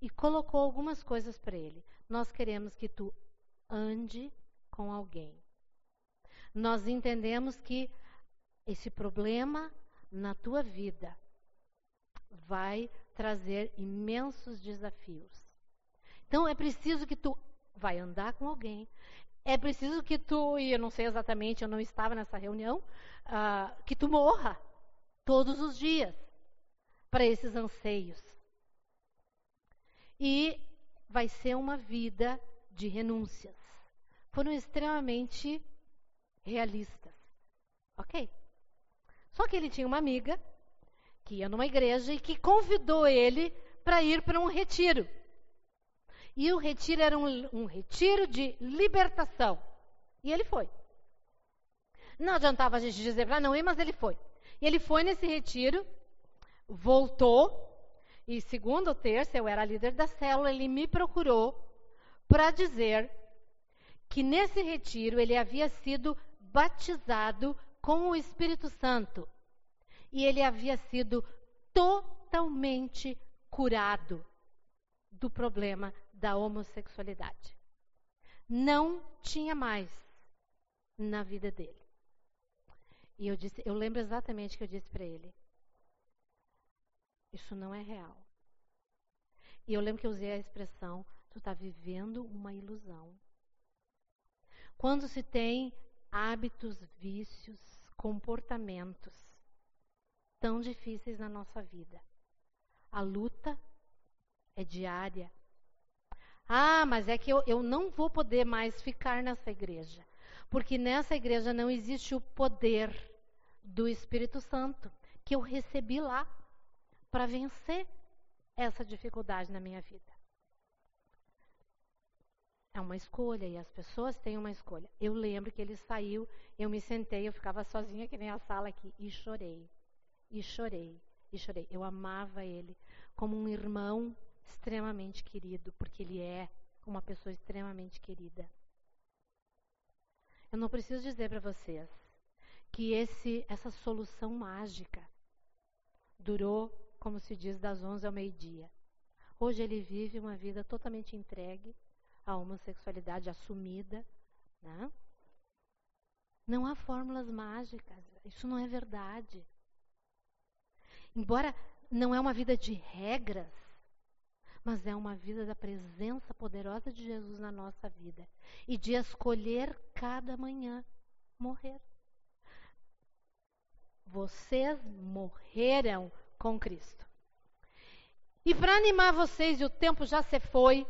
e colocou algumas coisas para ele. Nós queremos que tu ande com alguém. Nós entendemos que esse problema na tua vida vai trazer imensos desafios. Então é preciso que tu vai andar com alguém. É preciso que tu, e eu não sei exatamente, eu não estava nessa reunião, uh, que tu morra todos os dias para esses anseios. E vai ser uma vida de renúncias. Foram extremamente realistas. Ok? Só que ele tinha uma amiga que ia numa igreja e que convidou ele para ir para um retiro. E o retiro era um, um retiro de libertação. E ele foi. Não adiantava a gente dizer para não ir, mas ele foi. E ele foi nesse retiro, voltou, e segundo ou terça, eu era líder da célula, ele me procurou para dizer que nesse retiro ele havia sido batizado com o Espírito Santo. E ele havia sido totalmente curado do problema da homossexualidade. Não tinha mais na vida dele. E eu disse, eu lembro exatamente o que eu disse para ele. Isso não é real. E eu lembro que eu usei a expressão: tu está vivendo uma ilusão. Quando se tem hábitos, vícios, comportamentos tão difíceis na nossa vida, a luta é diária, ah, mas é que eu, eu não vou poder mais ficar nessa igreja. Porque nessa igreja não existe o poder do Espírito Santo que eu recebi lá para vencer essa dificuldade na minha vida. É uma escolha e as pessoas têm uma escolha. Eu lembro que ele saiu, eu me sentei, eu ficava sozinha que nem a sala aqui e chorei. E chorei, e chorei. Eu amava ele como um irmão extremamente querido, porque ele é uma pessoa extremamente querida. Eu não preciso dizer para vocês que esse, essa solução mágica durou, como se diz, das 11 ao meio-dia. Hoje ele vive uma vida totalmente entregue à homossexualidade assumida. Né? Não há fórmulas mágicas, isso não é verdade. Embora não é uma vida de regras, mas é uma vida da presença poderosa de Jesus na nossa vida e de escolher cada manhã morrer. Vocês morreram com Cristo. E para animar vocês, e o tempo já se foi,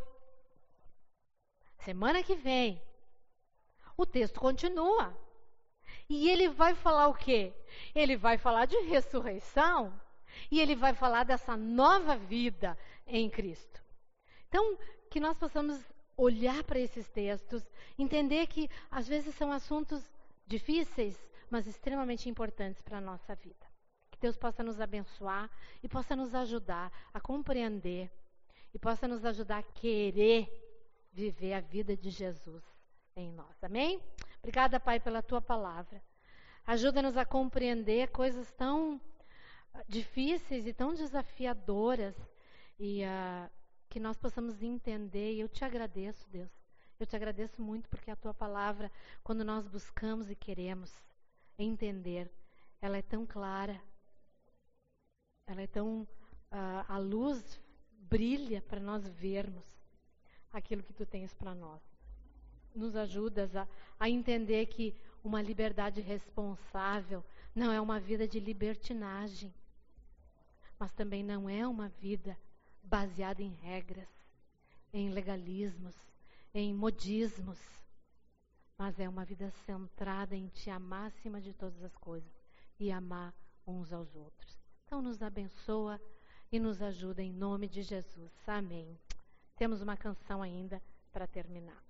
semana que vem, o texto continua. E ele vai falar o quê? Ele vai falar de ressurreição. E ele vai falar dessa nova vida em Cristo. Então, que nós possamos olhar para esses textos, entender que às vezes são assuntos difíceis, mas extremamente importantes para a nossa vida. Que Deus possa nos abençoar e possa nos ajudar a compreender e possa nos ajudar a querer viver a vida de Jesus em nós. Amém? Obrigada, Pai, pela tua palavra. Ajuda-nos a compreender coisas tão difíceis e tão desafiadoras e uh, que nós possamos entender. E eu te agradeço, Deus. Eu te agradeço muito porque a tua palavra, quando nós buscamos e queremos entender, ela é tão clara, ela é tão. Uh, a luz brilha para nós vermos aquilo que tu tens para nós. Nos ajudas a, a entender que uma liberdade responsável não é uma vida de libertinagem, mas também não é uma vida baseada em regras, em legalismos, em modismos, mas é uma vida centrada em te amar acima de todas as coisas e amar uns aos outros. Então, nos abençoa e nos ajuda em nome de Jesus. Amém. Temos uma canção ainda para terminar.